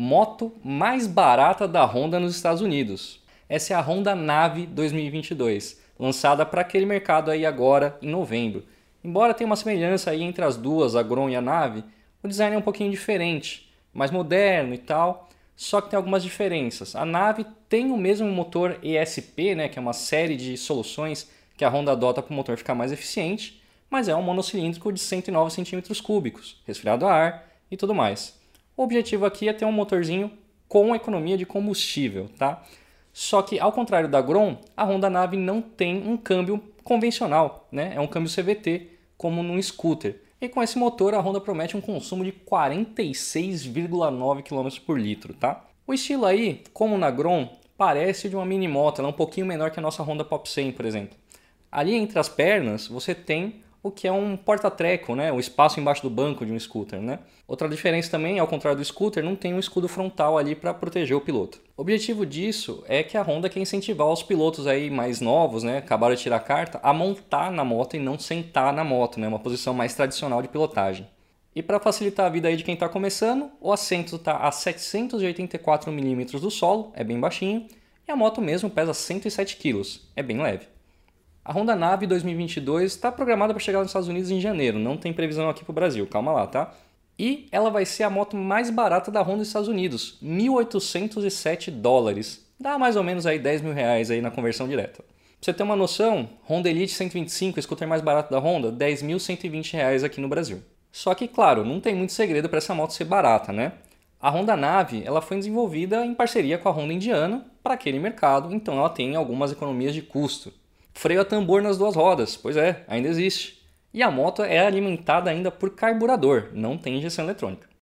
moto mais barata da Honda nos Estados Unidos. Essa é a Honda Nave 2022, lançada para aquele mercado aí agora em novembro. Embora tenha uma semelhança aí entre as duas, a Grom e a Nave, o design é um pouquinho diferente, mais moderno e tal, só que tem algumas diferenças. A Nave tem o mesmo motor ESP, né, que é uma série de soluções que a Honda adota para o motor ficar mais eficiente, mas é um monocilíndrico de 109 cm3, resfriado a ar e tudo mais. O objetivo aqui é ter um motorzinho com economia de combustível, tá? Só que ao contrário da Grom, a Honda Nave não tem um câmbio convencional, né? É um câmbio CVT como num scooter. E com esse motor a Honda promete um consumo de 46,9 km por litro, tá? O estilo aí, como na Grom, parece de uma mini moto, ela é um pouquinho menor que a nossa Honda Pop 100, por exemplo. Ali entre as pernas você tem o que é um porta-treco, né? o espaço embaixo do banco de um scooter. Né? Outra diferença também, ao contrário do scooter, não tem um escudo frontal ali para proteger o piloto. O objetivo disso é que a Honda quer incentivar os pilotos aí mais novos, né? acabaram de tirar a carta, a montar na moto e não sentar na moto, né? uma posição mais tradicional de pilotagem. E para facilitar a vida aí de quem está começando, o assento está a 784 mm do solo, é bem baixinho, e a moto mesmo pesa 107 kg, é bem leve. A Honda Nave 2022 está programada para chegar nos Estados Unidos em janeiro, não tem previsão aqui para o Brasil, calma lá, tá? E ela vai ser a moto mais barata da Honda dos Estados Unidos, 1.807 dólares. Dá mais ou menos aí 10 mil reais aí na conversão direta. Pra você ter uma noção, Honda Elite 125, scooter mais barato da Honda, 10.120 reais aqui no Brasil. Só que, claro, não tem muito segredo para essa moto ser barata, né? A Honda Nave ela foi desenvolvida em parceria com a Honda Indiana para aquele mercado, então ela tem algumas economias de custo. Freio a tambor nas duas rodas, pois é, ainda existe. E a moto é alimentada ainda por carburador, não tem injeção eletrônica.